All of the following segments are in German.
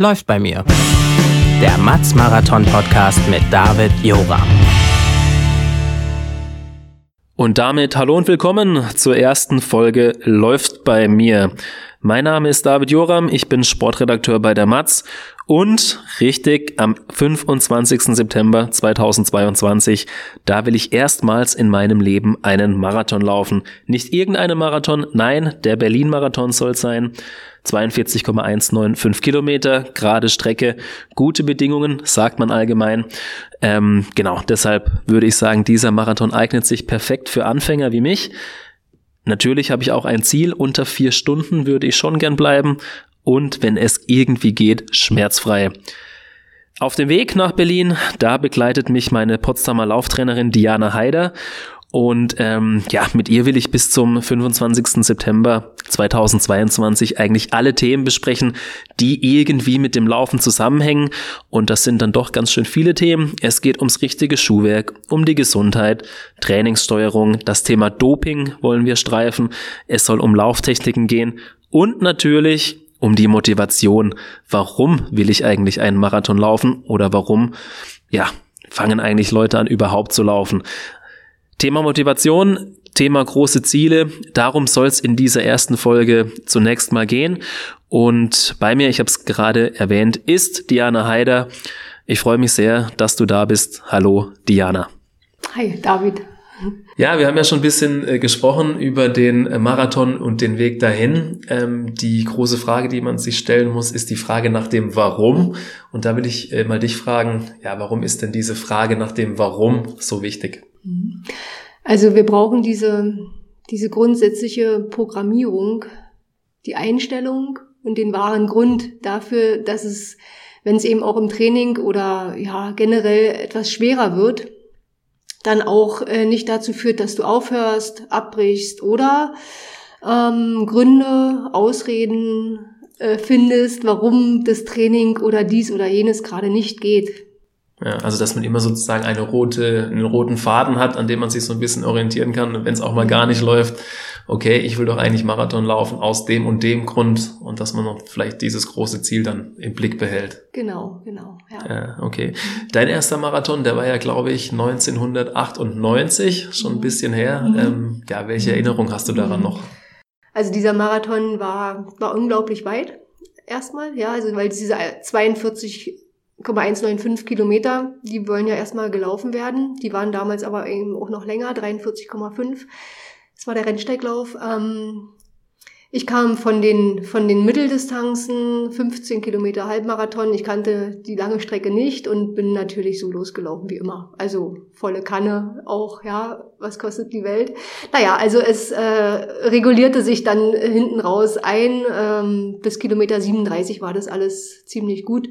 Läuft bei mir. Der Matz Marathon Podcast mit David Joram. Und damit hallo und willkommen zur ersten Folge Läuft bei mir. Mein Name ist David Joram, ich bin Sportredakteur bei der Matz und richtig am 25. September 2022, da will ich erstmals in meinem Leben einen Marathon laufen. Nicht irgendeinen Marathon, nein, der Berlin-Marathon soll sein. 42,195 Kilometer, gerade Strecke, gute Bedingungen, sagt man allgemein. Ähm, genau, deshalb würde ich sagen, dieser Marathon eignet sich perfekt für Anfänger wie mich. Natürlich habe ich auch ein Ziel, unter vier Stunden würde ich schon gern bleiben und wenn es irgendwie geht, schmerzfrei. Auf dem Weg nach Berlin, da begleitet mich meine Potsdamer Lauftrainerin Diana Haider und ähm, ja, mit ihr will ich bis zum 25. September 2022 eigentlich alle Themen besprechen, die irgendwie mit dem Laufen zusammenhängen. Und das sind dann doch ganz schön viele Themen. Es geht ums richtige Schuhwerk, um die Gesundheit, Trainingssteuerung, das Thema Doping wollen wir streifen. Es soll um Lauftechniken gehen und natürlich um die Motivation. Warum will ich eigentlich einen Marathon laufen oder warum, ja, fangen eigentlich Leute an, überhaupt zu laufen? Thema Motivation, Thema große Ziele. Darum soll es in dieser ersten Folge zunächst mal gehen. Und bei mir, ich habe es gerade erwähnt, ist Diana Haider. Ich freue mich sehr, dass du da bist. Hallo, Diana. Hi, David. Ja, wir haben ja schon ein bisschen äh, gesprochen über den äh, Marathon und den Weg dahin. Ähm, die große Frage, die man sich stellen muss, ist die Frage nach dem Warum. Und da will ich äh, mal dich fragen, ja, warum ist denn diese Frage nach dem Warum so wichtig? Also wir brauchen diese, diese grundsätzliche Programmierung, die Einstellung und den wahren Grund dafür, dass es, wenn es eben auch im Training oder ja generell etwas schwerer wird, dann auch äh, nicht dazu führt, dass du aufhörst, abbrichst oder ähm, Gründe, Ausreden äh, findest, warum das Training oder dies oder jenes gerade nicht geht. Ja, also dass man immer sozusagen eine rote, einen roten Faden hat, an dem man sich so ein bisschen orientieren kann, wenn es auch mal gar nicht läuft. Okay, ich will doch eigentlich Marathon laufen aus dem und dem Grund und dass man noch vielleicht dieses große Ziel dann im Blick behält. Genau, genau. Ja, ja okay. Dein erster Marathon, der war ja, glaube ich, 1998, schon ein bisschen her. Mhm. Ähm, ja, welche Erinnerung hast du daran noch? Also dieser Marathon war, war unglaublich weit erstmal, ja, also weil diese 42 195 Kilometer, die wollen ja erstmal gelaufen werden. Die waren damals aber eben auch noch länger, 43,5. Das war der Rennsteiglauf. Ähm, ich kam von den, von den Mitteldistanzen, 15 Kilometer Halbmarathon. Ich kannte die lange Strecke nicht und bin natürlich so losgelaufen wie immer. Also volle Kanne auch, ja, was kostet die Welt? Naja, also es äh, regulierte sich dann hinten raus ein. Ähm, bis Kilometer 37 war das alles ziemlich gut.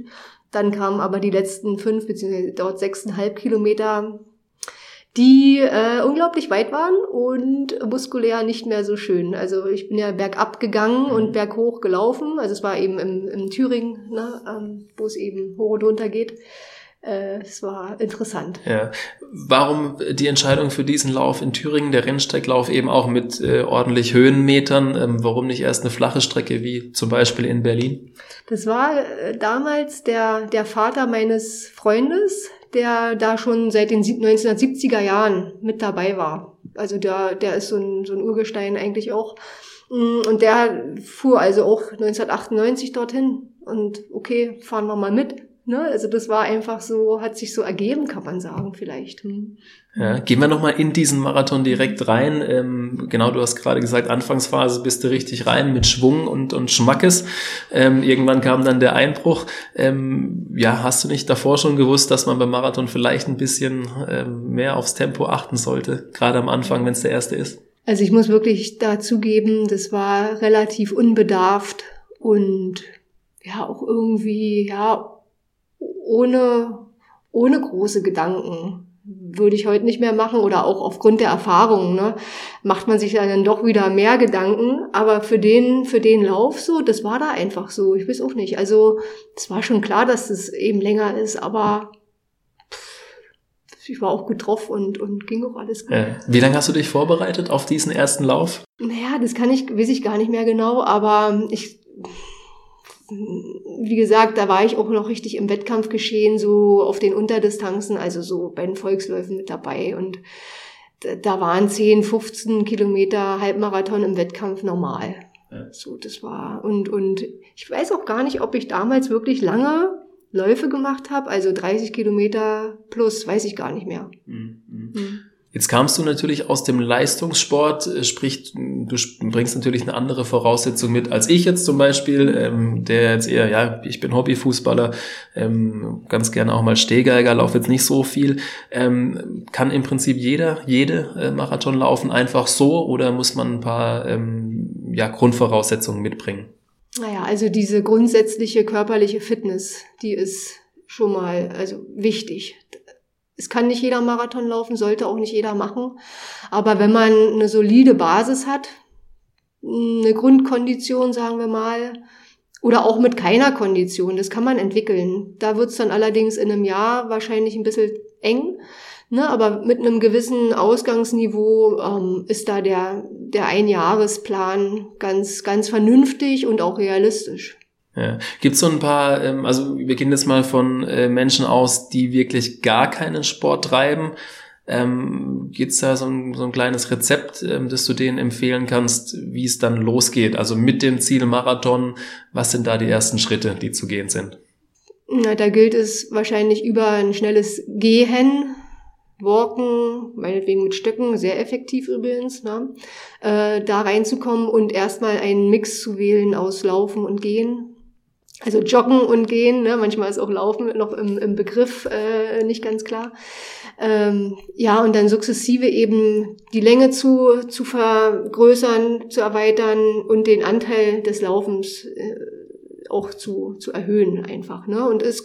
Dann kamen aber die letzten fünf beziehungsweise dort sechseinhalb Kilometer, die äh, unglaublich weit waren und muskulär nicht mehr so schön. Also ich bin ja bergab gegangen und mhm. berghoch gelaufen. Also es war eben im, im Thüringen, ne, ähm, wo es eben hoch und runter geht. Äh, es war interessant. Ja. Warum die Entscheidung für diesen Lauf in Thüringen, der Rennsteiglauf eben auch mit äh, ordentlich Höhenmetern? Ähm, warum nicht erst eine flache Strecke wie zum Beispiel in Berlin? Das war äh, damals der, der Vater meines Freundes, der da schon seit den 1970er Jahren mit dabei war. Also der, der ist so ein, so ein Urgestein eigentlich auch. Mm, und der fuhr also auch 1998 dorthin. Und okay, fahren wir mal mit Ne? Also das war einfach so, hat sich so ergeben, kann man sagen, vielleicht. Hm. Ja, gehen wir nochmal in diesen Marathon direkt rein. Ähm, genau, du hast gerade gesagt, Anfangsphase bist du richtig rein mit Schwung und, und Schmackes. Ähm, irgendwann kam dann der Einbruch. Ähm, ja, hast du nicht davor schon gewusst, dass man beim Marathon vielleicht ein bisschen ähm, mehr aufs Tempo achten sollte, gerade am Anfang, wenn es der erste ist? Also ich muss wirklich dazugeben, das war relativ unbedarft und ja auch irgendwie, ja, ohne, ohne große Gedanken. Würde ich heute nicht mehr machen oder auch aufgrund der Erfahrung, ne, macht man sich dann doch wieder mehr Gedanken. Aber für den, für den Lauf so, das war da einfach so. Ich weiß auch nicht. Also, es war schon klar, dass es eben länger ist, aber ich war auch gut drauf und, und ging auch alles gut. Äh, wie lange hast du dich vorbereitet auf diesen ersten Lauf? Naja, das kann ich, weiß ich gar nicht mehr genau, aber ich wie gesagt, da war ich auch noch richtig im Wettkampfgeschehen, so auf den Unterdistanzen, also so bei den Volksläufen mit dabei. Und da waren 10, 15 Kilometer Halbmarathon im Wettkampf normal. Ja. So, das war, und, und ich weiß auch gar nicht, ob ich damals wirklich lange Läufe gemacht habe, also 30 Kilometer plus, weiß ich gar nicht mehr. Mhm. Mhm. Jetzt kamst du natürlich aus dem Leistungssport, äh, sprich, du bringst natürlich eine andere Voraussetzung mit als ich jetzt zum Beispiel, ähm, der jetzt eher, ja, ich bin Hobbyfußballer, ähm, ganz gerne auch mal Stehgeiger, laufe jetzt nicht so viel. Ähm, kann im Prinzip jeder, jede äh, Marathon laufen, einfach so oder muss man ein paar ähm, ja, Grundvoraussetzungen mitbringen? Naja, also diese grundsätzliche körperliche Fitness, die ist schon mal also wichtig. Es kann nicht jeder Marathon laufen, sollte auch nicht jeder machen. Aber wenn man eine solide Basis hat, eine Grundkondition, sagen wir mal, oder auch mit keiner Kondition, das kann man entwickeln. Da wird's dann allerdings in einem Jahr wahrscheinlich ein bisschen eng. Ne, aber mit einem gewissen Ausgangsniveau ähm, ist da der, der Einjahresplan ganz, ganz vernünftig und auch realistisch. Ja. Gibt es so ein paar, ähm, also wir gehen jetzt mal von äh, Menschen aus, die wirklich gar keinen Sport treiben. Ähm, Gibt es da so ein, so ein kleines Rezept, ähm, das du denen empfehlen kannst, wie es dann losgeht? Also mit dem Ziel Marathon, was sind da die ersten Schritte, die zu gehen sind? Na, da gilt es wahrscheinlich über ein schnelles Gehen, Walken, meinetwegen mit Stöcken, sehr effektiv übrigens, ne? äh, da reinzukommen und erstmal einen Mix zu wählen aus Laufen und Gehen. Also joggen und gehen, ne? manchmal ist auch Laufen noch im, im Begriff äh, nicht ganz klar. Ähm, ja, und dann sukzessive eben die Länge zu, zu vergrößern, zu erweitern und den Anteil des Laufens äh, auch zu, zu erhöhen einfach. Ne? Und es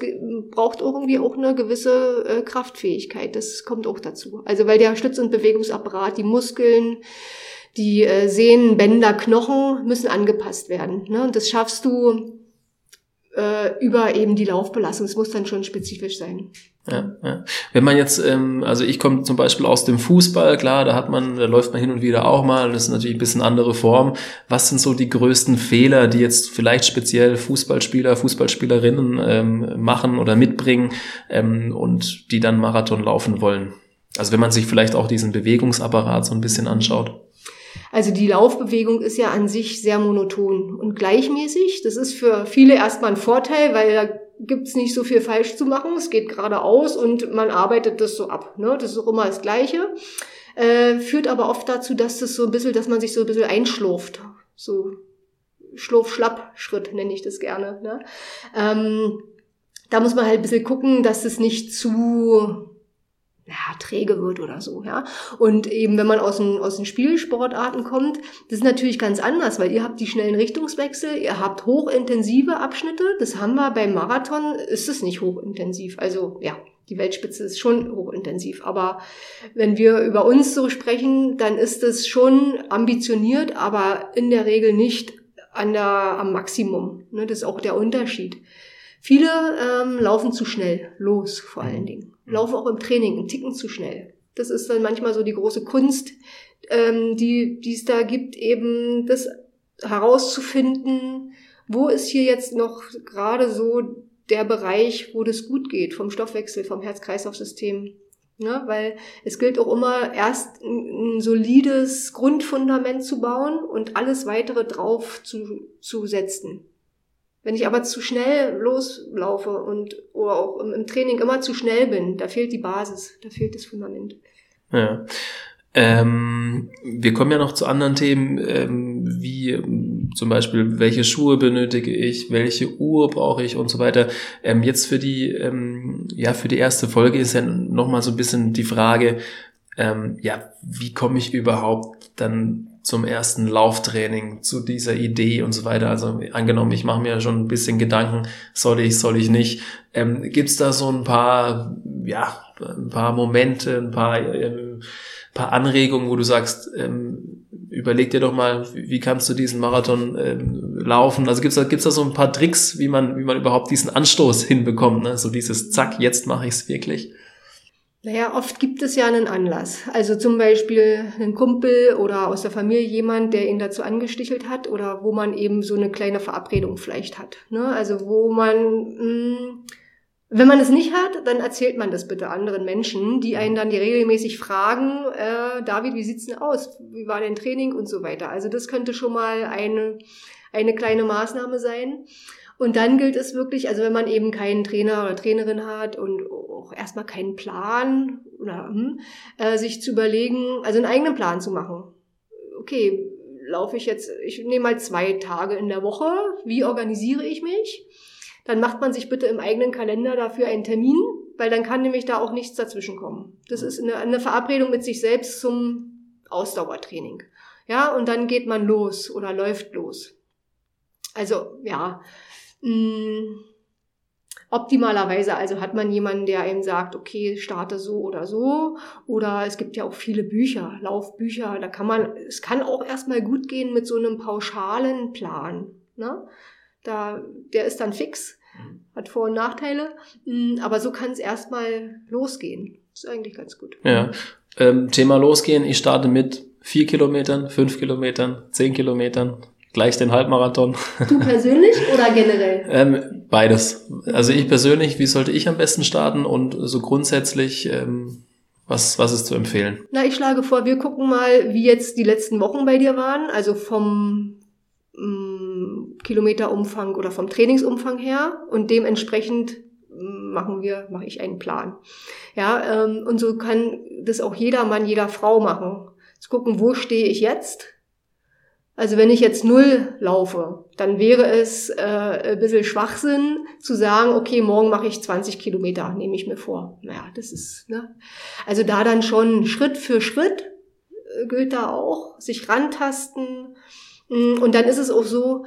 braucht irgendwie auch eine gewisse äh, Kraftfähigkeit. Das kommt auch dazu. Also weil der Stütz- und Bewegungsapparat, die Muskeln, die äh, Sehnen, Bänder, Knochen müssen angepasst werden. Ne? Und das schaffst du äh, über eben die Laufbelastung. Es muss dann schon spezifisch sein. Ja, ja. Wenn man jetzt, ähm, also ich komme zum Beispiel aus dem Fußball, klar, da hat man, da läuft man hin und wieder auch mal, das ist natürlich ein bisschen andere Form. Was sind so die größten Fehler, die jetzt vielleicht speziell Fußballspieler, Fußballspielerinnen ähm, machen oder mitbringen ähm, und die dann Marathon laufen wollen? Also wenn man sich vielleicht auch diesen Bewegungsapparat so ein bisschen anschaut. Also die Laufbewegung ist ja an sich sehr monoton und gleichmäßig. Das ist für viele erstmal ein Vorteil, weil da gibt's nicht so viel falsch zu machen. Es geht geradeaus und man arbeitet das so ab. Ne? Das ist auch immer das Gleiche. Äh, führt aber oft dazu, dass das so ein bisschen, dass man sich so ein bisschen einschlurft. So Schlurf-Schlapp-Schritt nenne ich das gerne. Ne? Ähm, da muss man halt ein bisschen gucken, dass es nicht zu ja, träge wird oder so, ja. Und eben, wenn man aus den, aus den Spielsportarten kommt, das ist natürlich ganz anders, weil ihr habt die schnellen Richtungswechsel, ihr habt hochintensive Abschnitte, das haben wir beim Marathon, ist es nicht hochintensiv. Also, ja, die Weltspitze ist schon hochintensiv. Aber wenn wir über uns so sprechen, dann ist es schon ambitioniert, aber in der Regel nicht an der, am Maximum. Ne, das ist auch der Unterschied. Viele ähm, laufen zu schnell los, vor allen Dingen laufen auch im Training einen Ticken zu schnell. Das ist dann manchmal so die große Kunst, ähm, die, es da gibt, eben das herauszufinden, wo ist hier jetzt noch gerade so der Bereich, wo das gut geht, vom Stoffwechsel, vom Herz-Kreislauf-System. Ne? Weil es gilt auch immer erst ein, ein, solides Grundfundament zu bauen und alles weitere drauf zu, zu setzen. Wenn ich aber zu schnell loslaufe und oder auch im, Training immer zu schnell bin, da fehlt die Basis, da fehlt das Fundament. Ja. Ähm, wir kommen ja noch zu anderen Themen, ähm, wie ähm, zum Beispiel, welche Schuhe benötige ich, welche Uhr brauche ich und so weiter. Ähm, jetzt für die, ähm, ja, für die erste Folge ist ja nochmal so ein bisschen die Frage, ähm, ja, wie komme ich überhaupt dann zum ersten Lauftraining, zu dieser Idee und so weiter. Also angenommen, ich mache mir schon ein bisschen Gedanken, soll ich, soll ich nicht. Ähm, Gibt es da so ein paar, ja, ein paar Momente, ein paar, äh, paar Anregungen, wo du sagst, ähm, überleg dir doch mal, wie kannst du diesen Marathon ähm, laufen? Also gibt's da, gibt's da so ein paar Tricks, wie man, wie man überhaupt diesen Anstoß hinbekommt, ne? So dieses Zack, jetzt mache ich es wirklich. Naja, oft gibt es ja einen Anlass. Also zum Beispiel einen Kumpel oder aus der Familie jemand, der ihn dazu angestichelt hat oder wo man eben so eine kleine Verabredung vielleicht hat. Ne? Also wo man, mh, hm, wenn man es nicht hat, dann erzählt man das bitte anderen Menschen, die einen dann die regelmäßig fragen, äh, David, wie sieht's denn aus? Wie war dein Training und so weiter. Also das könnte schon mal eine, eine kleine Maßnahme sein. Und dann gilt es wirklich, also wenn man eben keinen Trainer oder Trainerin hat und auch erstmal keinen Plan oder hm, äh, sich zu überlegen, also einen eigenen Plan zu machen. Okay, laufe ich jetzt, ich nehme mal zwei Tage in der Woche, wie organisiere ich mich? Dann macht man sich bitte im eigenen Kalender dafür einen Termin, weil dann kann nämlich da auch nichts dazwischen kommen. Das ist eine, eine Verabredung mit sich selbst zum Ausdauertraining. Ja, und dann geht man los oder läuft los. Also, ja, Mh, hm, optimalerweise also hat man jemanden, der einem sagt, okay, starte so oder so. Oder es gibt ja auch viele Bücher, Laufbücher. Da kann man, es kann auch erstmal gut gehen mit so einem pauschalen Plan. Ne? Da, der ist dann fix, mhm. hat Vor- und Nachteile. Hm, aber so kann es erstmal losgehen. ist eigentlich ganz gut. Ja. Ähm, Thema losgehen. Ich starte mit vier Kilometern, fünf Kilometern, zehn Kilometern gleich den Halbmarathon. Du persönlich oder generell? ähm, beides. Also ich persönlich, wie sollte ich am besten starten und so grundsätzlich, ähm, was, was ist zu empfehlen? Na, ich schlage vor, wir gucken mal, wie jetzt die letzten Wochen bei dir waren, also vom mm, Kilometerumfang oder vom Trainingsumfang her und dementsprechend mm, machen wir, mache ich einen Plan. Ja, ähm, und so kann das auch jeder Mann, jeder Frau machen. Zu gucken, wo stehe ich jetzt? Also wenn ich jetzt null laufe, dann wäre es äh, ein bisschen Schwachsinn zu sagen, okay, morgen mache ich 20 Kilometer, nehme ich mir vor. Naja, das ist, ne? Also da dann schon Schritt für Schritt äh, gilt da auch, sich rantasten. Mm, und dann ist es auch so,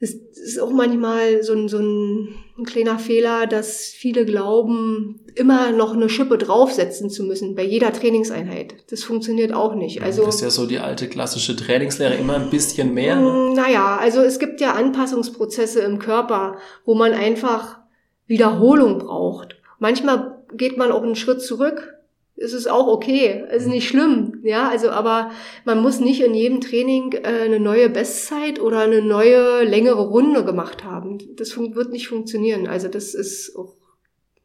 es ist auch manchmal so ein, so ein, ein kleiner Fehler, dass viele glauben, immer noch eine Schippe draufsetzen zu müssen bei jeder Trainingseinheit. Das funktioniert auch nicht. Also, das ist ja so die alte klassische Trainingslehre, immer ein bisschen mehr. Ne? Mm, naja, also es gibt ja Anpassungsprozesse im Körper, wo man einfach Wiederholung braucht. Manchmal geht man auch einen Schritt zurück ist es auch okay, ist nicht schlimm, ja, also aber man muss nicht in jedem Training äh, eine neue Bestzeit oder eine neue längere Runde gemacht haben. Das wird nicht funktionieren. Also das ist auch,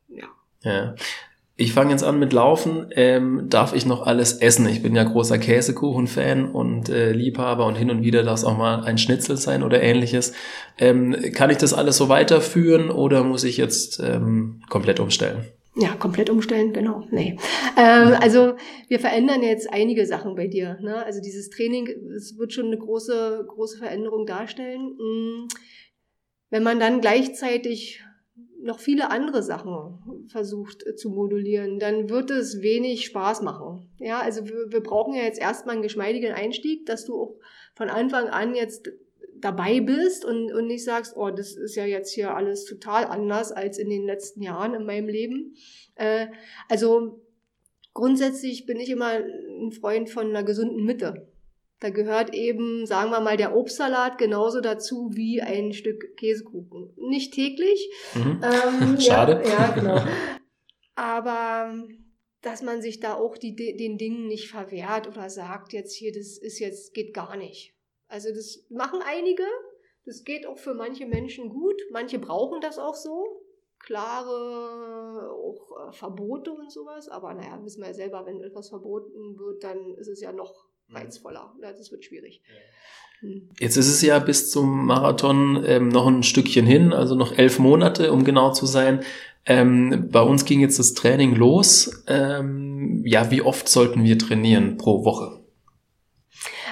ja. Ja. Ich fange jetzt an mit Laufen. Ähm, darf ich noch alles essen? Ich bin ja großer Käsekuchen-Fan und äh, Liebhaber und hin und wieder darf es auch mal ein Schnitzel sein oder ähnliches. Ähm, kann ich das alles so weiterführen oder muss ich jetzt ähm, komplett umstellen? Ja, komplett umstellen, genau. Nee. Ähm, also wir verändern jetzt einige Sachen bei dir. Ne? Also dieses Training, es wird schon eine große, große Veränderung darstellen. Mm. Wenn man dann gleichzeitig noch viele andere Sachen versucht äh, zu modulieren, dann wird es wenig Spaß machen. Ja, also wir, wir brauchen ja jetzt erstmal einen geschmeidigen Einstieg, dass du auch von Anfang an jetzt dabei bist und, und nicht sagst, oh, das ist ja jetzt hier alles total anders als in den letzten Jahren in meinem Leben. Äh, also grundsätzlich bin ich immer ein Freund von einer gesunden Mitte. Da gehört eben, sagen wir mal, der Obstsalat genauso dazu wie ein Stück Käsekuchen. Nicht täglich. Mhm. Ähm, Schade. Ja, ja, genau. Aber dass man sich da auch die, den Dingen nicht verwehrt oder sagt, jetzt hier, das ist jetzt, geht gar nicht. Also das machen einige. Das geht auch für manche Menschen gut. Manche brauchen das auch so. Klare auch äh, Verbote und sowas. Aber naja, wissen wir ja selber, wenn etwas verboten wird, dann ist es ja noch mhm. reizvoller. Ja, das wird schwierig. Hm. Jetzt ist es ja bis zum Marathon ähm, noch ein Stückchen hin, also noch elf Monate, um genau zu sein. Ähm, bei uns ging jetzt das Training los. Ähm, ja, wie oft sollten wir trainieren pro Woche?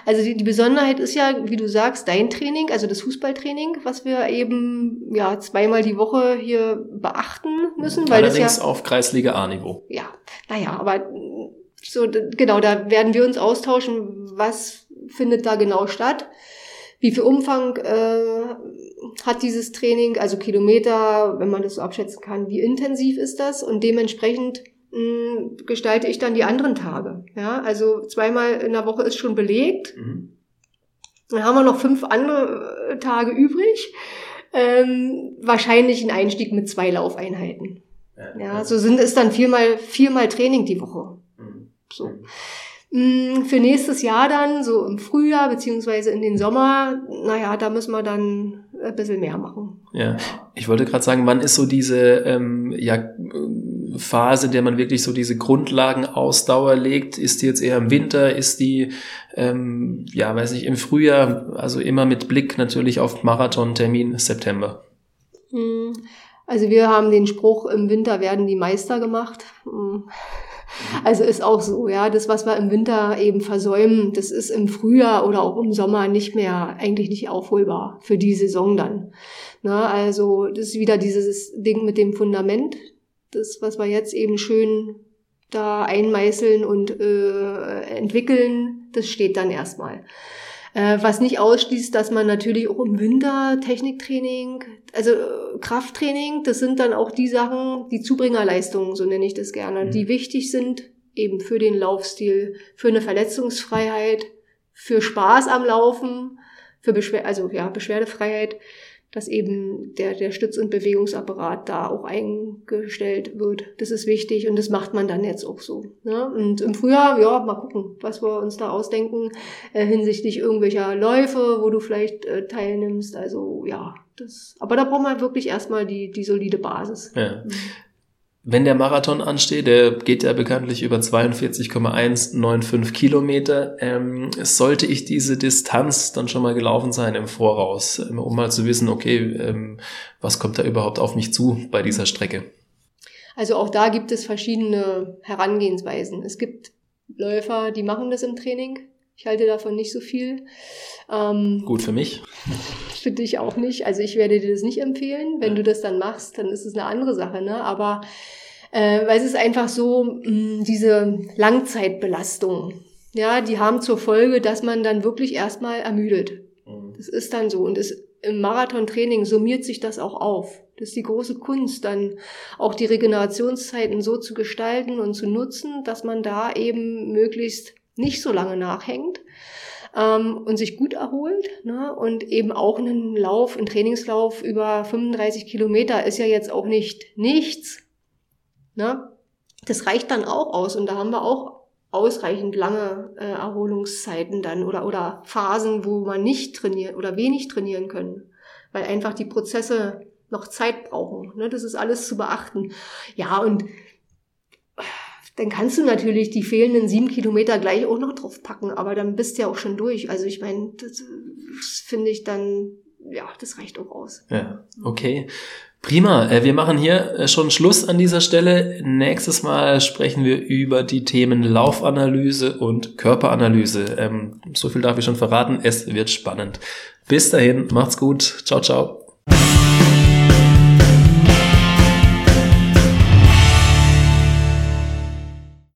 Also die, die Besonderheit ist ja, wie du sagst, dein Training, also das Fußballtraining, was wir eben ja zweimal die Woche hier beachten müssen. Weil Allerdings das ja, auf Kreisliga A-Niveau. Ja, naja, aber so genau, da werden wir uns austauschen, was findet da genau statt, wie viel Umfang äh, hat dieses Training, also Kilometer, wenn man das so abschätzen kann, wie intensiv ist das und dementsprechend mh, gestalte ich dann die anderen Tage. Ja, also zweimal in der Woche ist schon belegt. Mhm. Dann haben wir noch fünf andere äh, Tage übrig. Ähm, wahrscheinlich ein Einstieg mit zwei Laufeinheiten. Ja, so sind es dann viermal, viermal Training die Woche. Mhm. So. Mm, Für nächstes Jahr dann, so im Frühjahr beziehungsweise in den Sommer, naja, da müssen wir dann ein bisschen mehr machen. Ja, ich wollte gerade sagen, wann ist so diese ähm, ja, Phase, in der man wirklich so diese Grundlagenausdauer legt? Ist die jetzt eher im Winter? Ist die, ähm, ja, weiß nicht, im Frühjahr? Also immer mit Blick natürlich auf Marathontermin September. Mm, Also wir haben den Spruch, im Winter werden die Meister gemacht. Mm. Also ist auch so, ja. Das, was wir im Winter eben versäumen, das ist im Frühjahr oder auch im Sommer nicht mehr, eigentlich nicht aufholbar für die Saison dann. Na, also das ist wieder dieses Ding mit dem Fundament. Das, was wir jetzt eben schön da einmeißeln und äh, entwickeln, das steht dann erstmal. Äh, was nicht ausschließt, dass man natürlich auch im Winter Techniktraining, also äh, Krafttraining, das sind dann auch die Sachen, die Zubringerleistungen, so nenne ich das gerne, Mhm. die wichtig sind eben für den Laufstil, für eine Verletzungsfreiheit, für Spaß am Laufen, für Beschwer also ja, Beschwerdefreiheit, dass eben der, der Stütz- und Bewegungsapparat da auch eingestellt wird. Das ist wichtig und das macht man dann jetzt auch so. Ne? Und im Frühjahr, ja, mal gucken, was wir uns da ausdenken äh, hinsichtlich irgendwelcher Läufe, wo du vielleicht äh, teilnimmst. Also ja, das. Aber da brauchen wir wirklich erstmal die, die solide Basis. Ja. Wenn der Marathon ansteht, der geht ja bekanntlich über 42,195 Kilometer, ähm, sollte ich diese Distanz dann schon mal gelaufen sein im Voraus, ähm, um mal zu wissen, okay, ähm, was kommt da überhaupt auf mich zu bei dieser Strecke? Also auch da gibt es verschiedene Herangehensweisen. Es gibt Läufer, die machen das im Training. Ich halte davon nicht so viel. Ähm, Gut für mich. Für dich auch nicht. Also ich werde dir das nicht empfehlen. Wenn du das dann machst, dann ist es eine andere Sache. Ne? Aber äh, weil es ist einfach so, mh, diese Langzeitbelastung, ja, die haben zur Folge, dass man dann wirklich erstmal ermüdet. Das ist dann so. Und es, im Marathontraining summiert sich das auch auf. Das ist die große Kunst, dann auch die Regenerationszeiten so zu gestalten und zu nutzen, dass man da eben möglichst nicht so lange nachhängt ähm, und sich gut erholt. Ne? Und eben auch einen Lauf, ein Trainingslauf über 35 Kilometer ist ja jetzt auch nicht nichts. Ne? Das reicht dann auch aus und da haben wir auch ausreichend lange äh, Erholungszeiten dann oder, oder Phasen, wo man nicht trainiert oder wenig trainieren können, weil einfach die Prozesse noch Zeit brauchen. Ne? Das ist alles zu beachten. Ja, und dann kannst du natürlich die fehlenden sieben Kilometer gleich auch noch drauf packen, aber dann bist du ja auch schon durch. Also ich meine, das, das finde ich dann, ja, das reicht auch aus. Ja, okay. Prima. Äh, Wir machen hier äh, schon Schluss an dieser Stelle. Nächstes Mal sprechen wir über die Themen Laufanalyse und Körperanalyse. Ähm, So viel darf ich schon verraten. Es wird spannend. Bis dahin, macht's gut. Ciao, ciao.